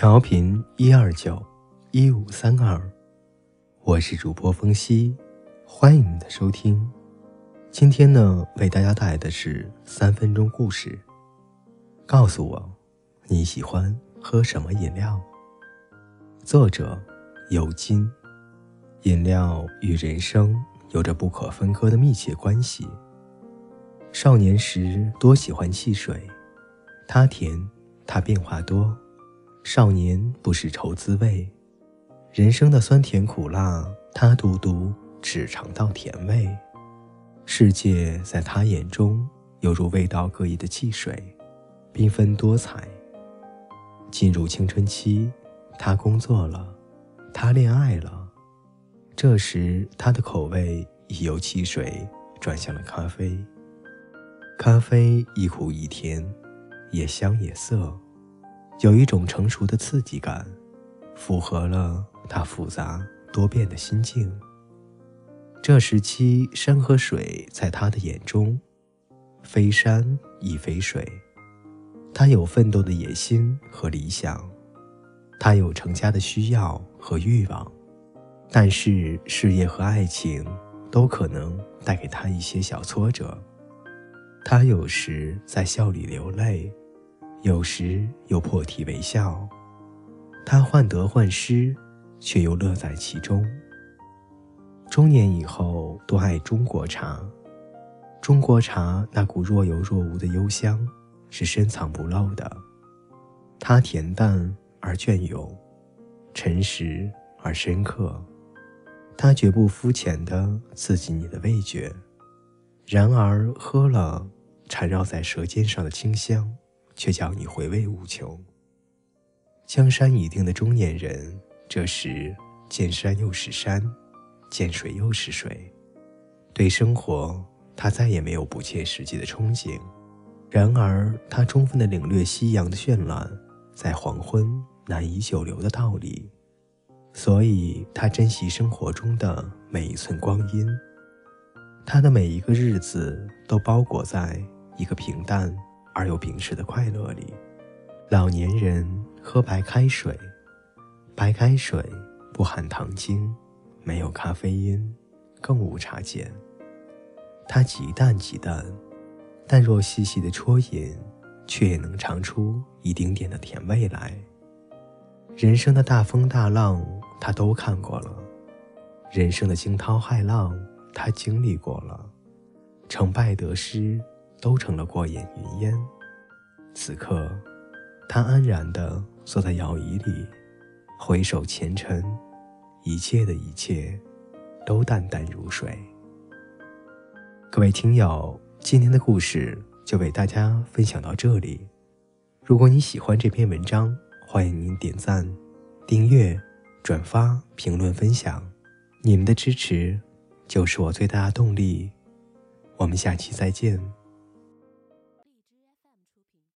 调频一二九一五三二，我是主播风夕，欢迎你的收听。今天呢，为大家带来的是三分钟故事。告诉我，你喜欢喝什么饮料？作者：尤金。饮料与人生有着不可分割的密切关系。少年时多喜欢汽水，它甜，它变化多。少年不识愁滋味，人生的酸甜苦辣，他独独只尝到甜味。世界在他眼中犹如味道各异的汽水，缤纷多彩。进入青春期，他工作了，他恋爱了，这时他的口味已由汽水转向了咖啡。咖啡一苦一甜，也香也涩。有一种成熟的刺激感，符合了他复杂多变的心境。这时期，山和水在他的眼中，非山亦非水。他有奋斗的野心和理想，他有成家的需要和欲望，但是事业和爱情都可能带给他一些小挫折。他有时在笑里流泪。有时又破涕为笑，他患得患失，却又乐在其中。中年以后，多爱中国茶。中国茶那股若有若无的幽香，是深藏不露的。它恬淡而隽永，沉实而深刻。它绝不肤浅地刺激你的味觉，然而喝了，缠绕在舌尖上的清香。却叫你回味无穷。江山已定的中年人，这时见山又是山，见水又是水，对生活他再也没有不切实际的憧憬。然而，他充分的领略夕阳的绚烂，在黄昏难以久留的道理，所以他珍惜生活中的每一寸光阴。他的每一个日子都包裹在一个平淡。而又平时的快乐里，老年人喝白开水，白开水不含糖精，没有咖啡因，更无茶碱。它极淡极淡，但若细细的啜饮，却也能尝出一丁点的甜味来。人生的大风大浪，他都看过了；人生的惊涛骇浪，他经历过了。成败得失。都成了过眼云烟。此刻，他安然地坐在摇椅里，回首前尘，一切的一切，都淡淡如水。各位听友，今天的故事就为大家分享到这里。如果你喜欢这篇文章，欢迎您点赞、订阅、转发、评论、分享。你们的支持就是我最大的动力。我们下期再见。